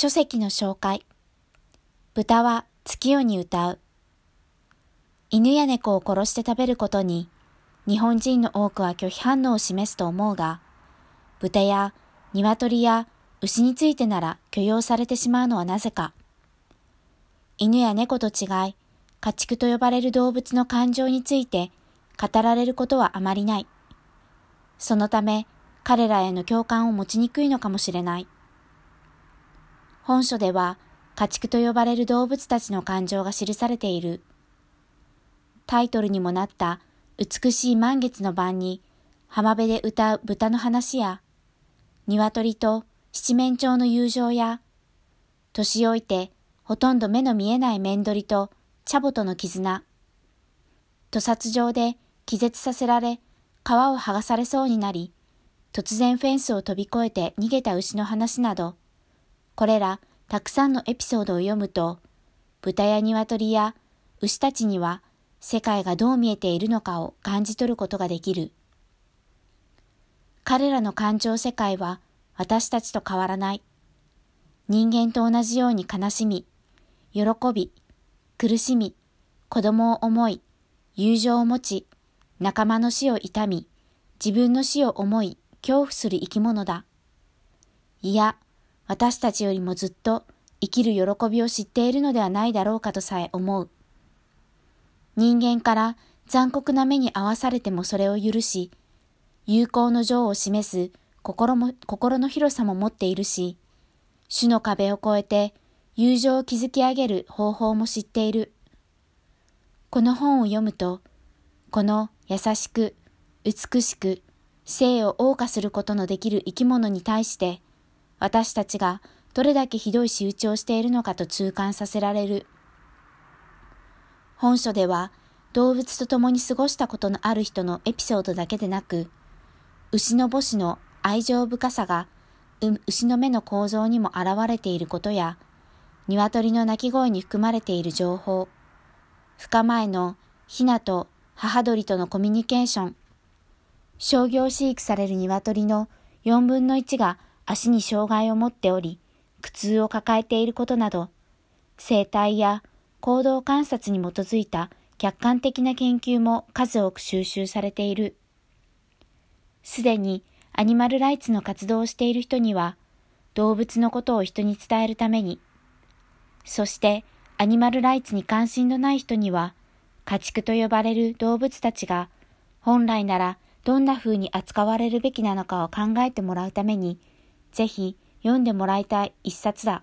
書籍の紹介。豚は月夜に歌う。犬や猫を殺して食べることに、日本人の多くは拒否反応を示すと思うが、豚や鶏や牛についてなら許容されてしまうのはなぜか。犬や猫と違い、家畜と呼ばれる動物の感情について語られることはあまりない。そのため、彼らへの共感を持ちにくいのかもしれない。本書では、家畜と呼ばれる動物たちの感情が記されている。タイトルにもなった美しい満月の晩に浜辺で歌う豚の話や、鶏と七面鳥の友情や、年老いてほとんど目の見えない面取りとチャボとの絆、屠殺場で気絶させられ、皮を剥がされそうになり、突然フェンスを飛び越えて逃げた牛の話など、これらたくさんのエピソードを読むと、豚や鶏や牛たちには世界がどう見えているのかを感じ取ることができる。彼らの感情世界は私たちと変わらない。人間と同じように悲しみ、喜び、苦しみ、子供を思い、友情を持ち、仲間の死を悼み、自分の死を思い、恐怖する生き物だ。いや、私たちよりもずっと生きる喜びを知っているのではないだろうかとさえ思う。人間から残酷な目に遭わされてもそれを許し、友好の情を示す心も心の広さも持っているし、種の壁を越えて友情を築き上げる方法も知っている。この本を読むと、この優しく、美しく、生を謳歌することのできる生き物に対して、私たちがどれだけひどい仕打ちをしているのかと痛感させられる。本書では動物と共に過ごしたことのある人のエピソードだけでなく、牛の母子の愛情深さが牛の目の構造にも現れていることや、鶏の鳴き声に含まれている情報、孵化前のヒナと母鳥とのコミュニケーション、商業飼育される鶏の4分の1が足に障害を持っており、苦痛を抱えていることなど、生態や行動観察に基づいた客観的な研究も数多く収集されている。すでにアニマルライツの活動をしている人には、動物のことを人に伝えるために、そしてアニマルライツに関心のない人には、家畜と呼ばれる動物たちが、本来ならどんな風に扱われるべきなのかを考えてもらうために、ぜひ読んでもらいたい一冊だ。